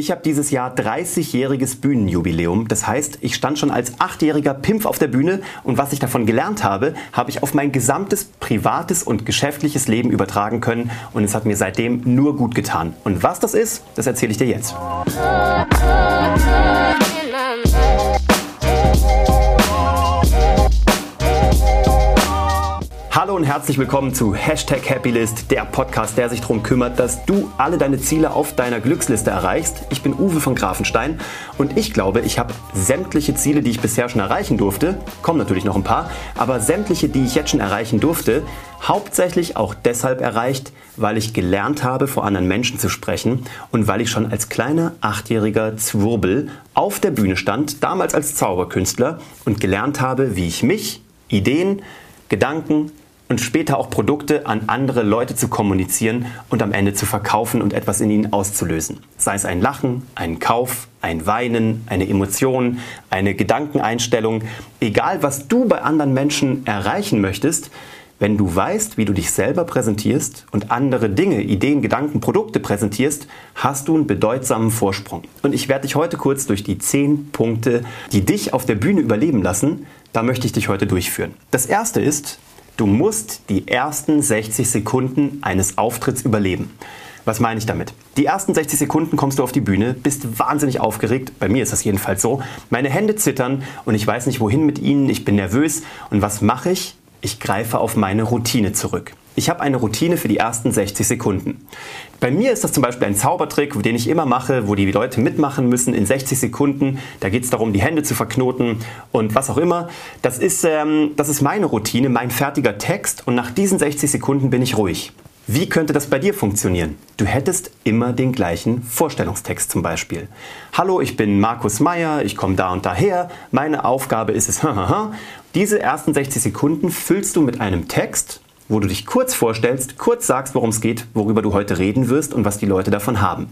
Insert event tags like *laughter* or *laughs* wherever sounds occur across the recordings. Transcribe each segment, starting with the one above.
Ich habe dieses Jahr 30-jähriges Bühnenjubiläum. Das heißt, ich stand schon als achtjähriger Pimpf auf der Bühne und was ich davon gelernt habe, habe ich auf mein gesamtes privates und geschäftliches Leben übertragen können und es hat mir seitdem nur gut getan. Und was das ist, das erzähle ich dir jetzt. Und herzlich willkommen zu Hashtag Happylist, der Podcast, der sich darum kümmert, dass du alle deine Ziele auf deiner Glücksliste erreichst. Ich bin Uwe von Grafenstein und ich glaube, ich habe sämtliche Ziele, die ich bisher schon erreichen durfte, kommen natürlich noch ein paar, aber sämtliche, die ich jetzt schon erreichen durfte, hauptsächlich auch deshalb erreicht, weil ich gelernt habe, vor anderen Menschen zu sprechen und weil ich schon als kleiner achtjähriger Zwirbel auf der Bühne stand, damals als Zauberkünstler und gelernt habe, wie ich mich, Ideen, Gedanken, und später auch Produkte an andere Leute zu kommunizieren und am Ende zu verkaufen und etwas in ihnen auszulösen. Sei es ein Lachen, ein Kauf, ein Weinen, eine Emotion, eine Gedankeneinstellung, egal was du bei anderen Menschen erreichen möchtest, wenn du weißt, wie du dich selber präsentierst und andere Dinge, Ideen, Gedanken, Produkte präsentierst, hast du einen bedeutsamen Vorsprung. Und ich werde dich heute kurz durch die zehn Punkte, die dich auf der Bühne überleben lassen, da möchte ich dich heute durchführen. Das erste ist, Du musst die ersten 60 Sekunden eines Auftritts überleben. Was meine ich damit? Die ersten 60 Sekunden kommst du auf die Bühne, bist wahnsinnig aufgeregt. Bei mir ist das jedenfalls so. Meine Hände zittern und ich weiß nicht wohin mit ihnen. Ich bin nervös. Und was mache ich? Ich greife auf meine Routine zurück. Ich habe eine Routine für die ersten 60 Sekunden. Bei mir ist das zum Beispiel ein Zaubertrick, den ich immer mache, wo die Leute mitmachen müssen in 60 Sekunden. Da geht es darum, die Hände zu verknoten und was auch immer. Das ist, ähm, das ist meine Routine, mein fertiger Text und nach diesen 60 Sekunden bin ich ruhig. Wie könnte das bei dir funktionieren? Du hättest immer den gleichen Vorstellungstext zum Beispiel. Hallo, ich bin Markus Meyer, ich komme da und daher, meine Aufgabe ist es, *laughs* diese ersten 60 Sekunden füllst du mit einem Text, wo du dich kurz vorstellst, kurz sagst, worum es geht, worüber du heute reden wirst und was die Leute davon haben.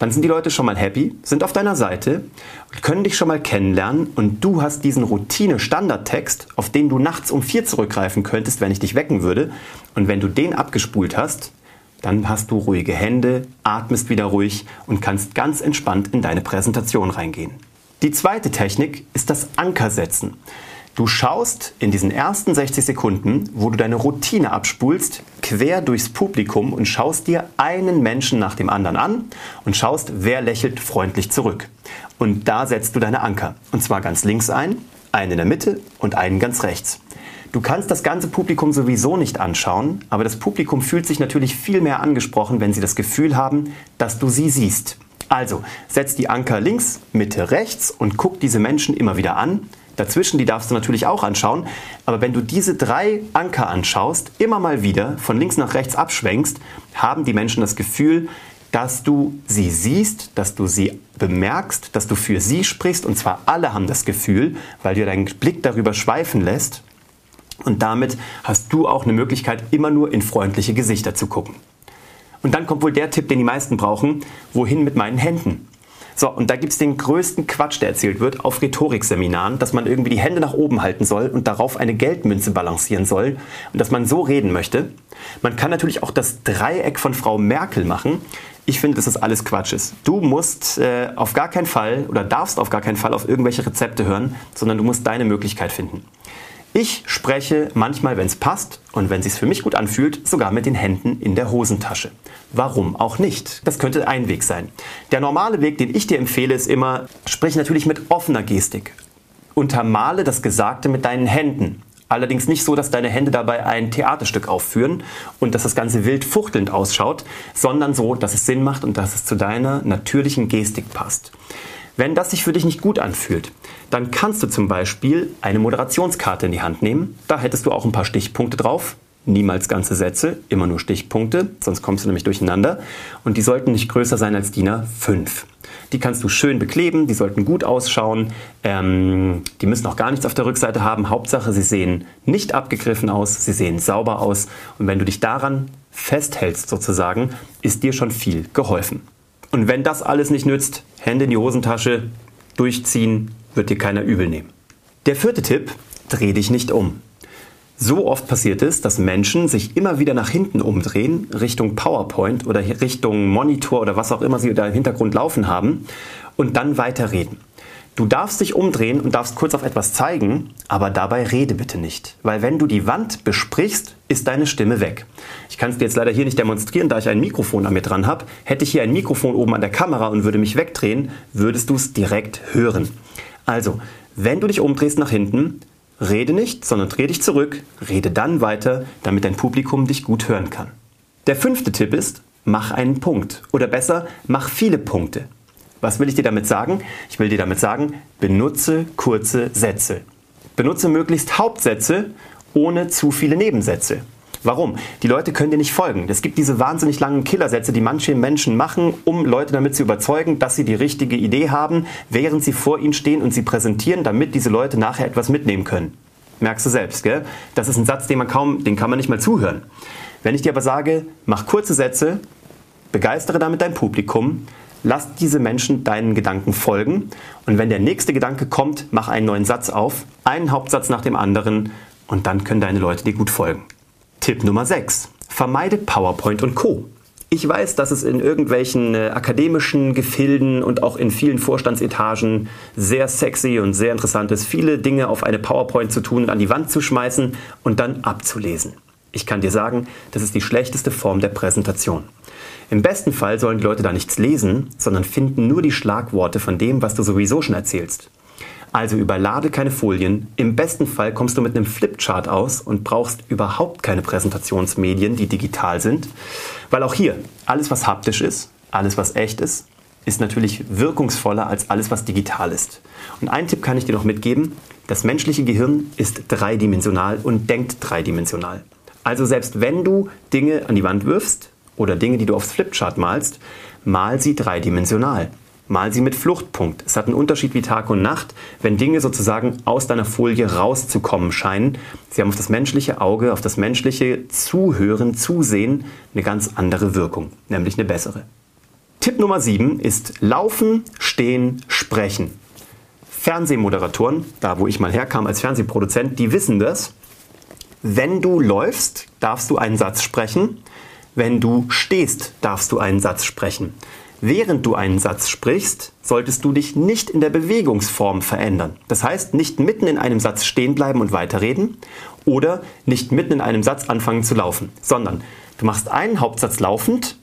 Dann sind die Leute schon mal happy, sind auf deiner Seite, können dich schon mal kennenlernen und du hast diesen Routine-Standardtext, auf den du nachts um vier zurückgreifen könntest, wenn ich dich wecken würde. Und wenn du den abgespult hast, dann hast du ruhige Hände, atmest wieder ruhig und kannst ganz entspannt in deine Präsentation reingehen. Die zweite Technik ist das Ankersetzen. Du schaust in diesen ersten 60 Sekunden, wo du deine Routine abspulst, quer durchs Publikum und schaust dir einen Menschen nach dem anderen an und schaust, wer lächelt freundlich zurück. Und da setzt du deine Anker. Und zwar ganz links ein, einen in der Mitte und einen ganz rechts. Du kannst das ganze Publikum sowieso nicht anschauen, aber das Publikum fühlt sich natürlich viel mehr angesprochen, wenn sie das Gefühl haben, dass du sie siehst. Also setz die Anker links, Mitte rechts und guck diese Menschen immer wieder an Dazwischen, die darfst du natürlich auch anschauen. Aber wenn du diese drei Anker anschaust, immer mal wieder von links nach rechts abschwenkst, haben die Menschen das Gefühl, dass du sie siehst, dass du sie bemerkst, dass du für sie sprichst. Und zwar alle haben das Gefühl, weil du deinen Blick darüber schweifen lässt. Und damit hast du auch eine Möglichkeit, immer nur in freundliche Gesichter zu gucken. Und dann kommt wohl der Tipp, den die meisten brauchen, wohin mit meinen Händen? So, und da gibt es den größten Quatsch, der erzählt wird auf Rhetorikseminaren, dass man irgendwie die Hände nach oben halten soll und darauf eine Geldmünze balancieren soll und dass man so reden möchte. Man kann natürlich auch das Dreieck von Frau Merkel machen. Ich finde, dass das alles Quatsch ist. Du musst äh, auf gar keinen Fall oder darfst auf gar keinen Fall auf irgendwelche Rezepte hören, sondern du musst deine Möglichkeit finden. Ich spreche manchmal, wenn es passt und wenn es sich für mich gut anfühlt, sogar mit den Händen in der Hosentasche. Warum auch nicht? Das könnte ein Weg sein. Der normale Weg, den ich dir empfehle, ist immer, sprich natürlich mit offener Gestik. Untermale das Gesagte mit deinen Händen. Allerdings nicht so, dass deine Hände dabei ein Theaterstück aufführen und dass das Ganze wild fuchtelnd ausschaut, sondern so, dass es Sinn macht und dass es zu deiner natürlichen Gestik passt. Wenn das sich für dich nicht gut anfühlt, dann kannst du zum Beispiel eine Moderationskarte in die Hand nehmen. Da hättest du auch ein paar Stichpunkte drauf. Niemals ganze Sätze, immer nur Stichpunkte, sonst kommst du nämlich durcheinander. Und die sollten nicht größer sein als DIN A5. Die kannst du schön bekleben, die sollten gut ausschauen. Ähm, die müssen auch gar nichts auf der Rückseite haben. Hauptsache, sie sehen nicht abgegriffen aus, sie sehen sauber aus. Und wenn du dich daran festhältst sozusagen, ist dir schon viel geholfen. Und wenn das alles nicht nützt, Hände in die Hosentasche, durchziehen, wird dir keiner übel nehmen. Der vierte Tipp, dreh dich nicht um. so oft passiert es, dass Menschen sich immer wieder nach hinten umdrehen, Richtung PowerPoint oder Richtung Monitor oder was auch immer sie da im Hintergrund laufen haben und dann weiterreden. Du darfst dich umdrehen und darfst kurz auf etwas zeigen, aber dabei rede bitte nicht. Weil wenn du die Wand besprichst, ist deine Stimme weg. Ich kann es dir jetzt leider hier nicht demonstrieren, da ich ein Mikrofon an mir dran habe. Hätte ich hier ein Mikrofon oben an der Kamera und würde mich wegdrehen, würdest du es direkt hören. Also, wenn du dich umdrehst nach hinten, rede nicht, sondern dreh dich zurück, rede dann weiter, damit dein Publikum dich gut hören kann. Der fünfte Tipp ist, mach einen Punkt. Oder besser, mach viele Punkte. Was will ich dir damit sagen? Ich will dir damit sagen, benutze kurze Sätze. Benutze möglichst Hauptsätze ohne zu viele Nebensätze. Warum? Die Leute können dir nicht folgen. Es gibt diese wahnsinnig langen Killersätze, die manche Menschen machen, um Leute damit zu überzeugen, dass sie die richtige Idee haben, während sie vor ihnen stehen und sie präsentieren, damit diese Leute nachher etwas mitnehmen können. Merkst du selbst, gell? Das ist ein Satz, den man kaum, den kann man nicht mal zuhören. Wenn ich dir aber sage, mach kurze Sätze, begeistere damit dein Publikum, Lass diese Menschen deinen Gedanken folgen und wenn der nächste Gedanke kommt, mach einen neuen Satz auf, einen Hauptsatz nach dem anderen und dann können deine Leute dir gut folgen. Tipp Nummer 6. Vermeide PowerPoint und Co. Ich weiß, dass es in irgendwelchen äh, akademischen Gefilden und auch in vielen Vorstandsetagen sehr sexy und sehr interessant ist, viele Dinge auf eine PowerPoint zu tun, an die Wand zu schmeißen und dann abzulesen. Ich kann dir sagen, das ist die schlechteste Form der Präsentation. Im besten Fall sollen die Leute da nichts lesen, sondern finden nur die Schlagworte von dem, was du sowieso schon erzählst. Also überlade keine Folien. Im besten Fall kommst du mit einem Flipchart aus und brauchst überhaupt keine Präsentationsmedien, die digital sind. Weil auch hier, alles was haptisch ist, alles was echt ist, ist natürlich wirkungsvoller als alles was digital ist. Und einen Tipp kann ich dir noch mitgeben. Das menschliche Gehirn ist dreidimensional und denkt dreidimensional. Also selbst wenn du Dinge an die Wand wirfst, oder Dinge, die du aufs Flipchart malst, mal sie dreidimensional. Mal sie mit Fluchtpunkt. Es hat einen Unterschied wie Tag und Nacht, wenn Dinge sozusagen aus deiner Folie rauszukommen scheinen. Sie haben auf das menschliche Auge, auf das menschliche Zuhören, Zusehen eine ganz andere Wirkung, nämlich eine bessere. Tipp Nummer 7 ist Laufen, Stehen, Sprechen. Fernsehmoderatoren, da wo ich mal herkam als Fernsehproduzent, die wissen das. Wenn du läufst, darfst du einen Satz sprechen. Wenn du stehst, darfst du einen Satz sprechen. Während du einen Satz sprichst, solltest du dich nicht in der Bewegungsform verändern. Das heißt, nicht mitten in einem Satz stehen bleiben und weiterreden oder nicht mitten in einem Satz anfangen zu laufen, sondern du machst einen Hauptsatz laufend,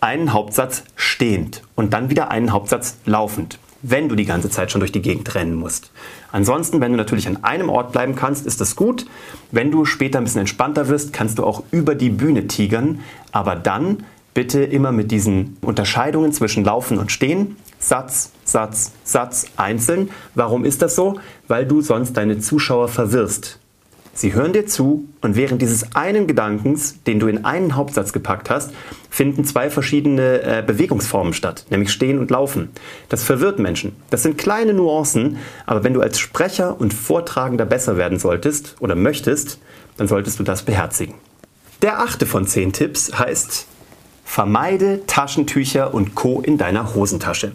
einen Hauptsatz stehend und dann wieder einen Hauptsatz laufend wenn du die ganze Zeit schon durch die Gegend rennen musst. Ansonsten, wenn du natürlich an einem Ort bleiben kannst, ist das gut. Wenn du später ein bisschen entspannter wirst, kannst du auch über die Bühne tigern, aber dann bitte immer mit diesen Unterscheidungen zwischen Laufen und Stehen. Satz, Satz, Satz einzeln. Warum ist das so? Weil du sonst deine Zuschauer verwirrst. Sie hören dir zu und während dieses einen Gedankens, den du in einen Hauptsatz gepackt hast, finden zwei verschiedene äh, Bewegungsformen statt, nämlich Stehen und Laufen. Das verwirrt Menschen. Das sind kleine Nuancen, aber wenn du als Sprecher und Vortragender besser werden solltest oder möchtest, dann solltest du das beherzigen. Der achte von zehn Tipps heißt, vermeide Taschentücher und Co. in deiner Hosentasche.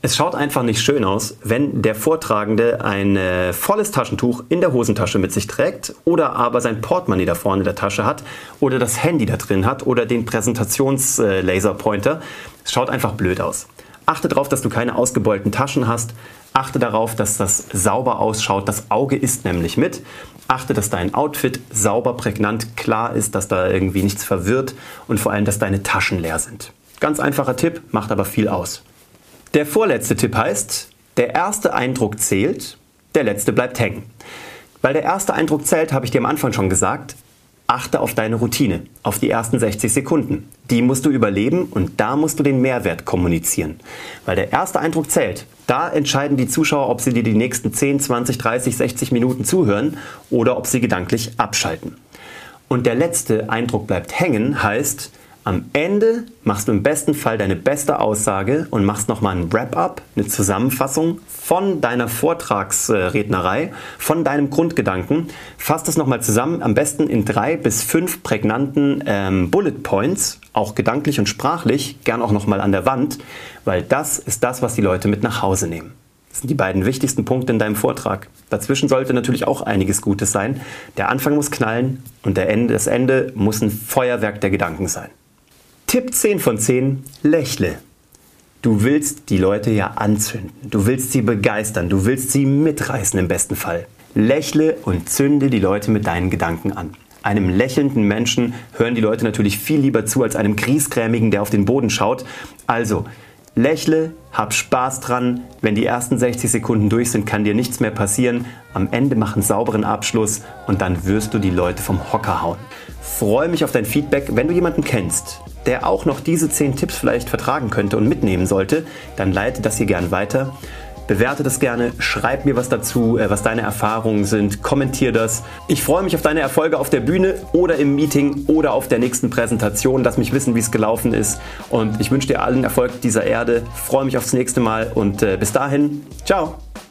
Es schaut einfach nicht schön aus, wenn der Vortragende ein äh, volles Taschentuch in der Hosentasche mit sich trägt oder aber sein Portemonnaie da vorne in der Tasche hat oder das Handy da drin hat oder den Präsentations-Laserpointer. Äh, es schaut einfach blöd aus. Achte darauf, dass du keine ausgebeulten Taschen hast. Achte darauf, dass das sauber ausschaut. Das Auge ist nämlich mit. Achte, dass dein Outfit sauber, prägnant, klar ist, dass da irgendwie nichts verwirrt und vor allem, dass deine Taschen leer sind. Ganz einfacher Tipp, macht aber viel aus. Der vorletzte Tipp heißt, der erste Eindruck zählt, der letzte bleibt hängen. Weil der erste Eindruck zählt, habe ich dir am Anfang schon gesagt, achte auf deine Routine, auf die ersten 60 Sekunden. Die musst du überleben und da musst du den Mehrwert kommunizieren. Weil der erste Eindruck zählt. Da entscheiden die Zuschauer, ob sie dir die nächsten 10, 20, 30, 60 Minuten zuhören oder ob sie gedanklich abschalten. Und der letzte Eindruck bleibt hängen heißt, am Ende machst du im besten Fall deine beste Aussage und machst nochmal ein Wrap-up, eine Zusammenfassung von deiner Vortragsrednerei, von deinem Grundgedanken. Fass das nochmal zusammen, am besten in drei bis fünf prägnanten ähm, Bullet Points, auch gedanklich und sprachlich, gern auch nochmal an der Wand, weil das ist das, was die Leute mit nach Hause nehmen. Das sind die beiden wichtigsten Punkte in deinem Vortrag. Dazwischen sollte natürlich auch einiges Gutes sein. Der Anfang muss knallen und Ende, das Ende muss ein Feuerwerk der Gedanken sein. Tipp 10 von 10, lächle. Du willst die Leute ja anzünden. Du willst sie begeistern. Du willst sie mitreißen im besten Fall. Lächle und zünde die Leute mit deinen Gedanken an. Einem lächelnden Menschen hören die Leute natürlich viel lieber zu als einem Griesgrämigen, der auf den Boden schaut. Also, lächle, hab Spaß dran. Wenn die ersten 60 Sekunden durch sind, kann dir nichts mehr passieren. Am Ende mach einen sauberen Abschluss und dann wirst du die Leute vom Hocker hauen. Freue mich auf dein Feedback. Wenn du jemanden kennst, der auch noch diese 10 Tipps vielleicht vertragen könnte und mitnehmen sollte, dann leite das hier gern weiter. Bewerte das gerne, schreib mir was dazu, äh, was deine Erfahrungen sind, kommentier das. Ich freue mich auf deine Erfolge auf der Bühne oder im Meeting oder auf der nächsten Präsentation. Lass mich wissen, wie es gelaufen ist. Und ich wünsche dir allen Erfolg dieser Erde. Freue mich aufs nächste Mal und äh, bis dahin, ciao.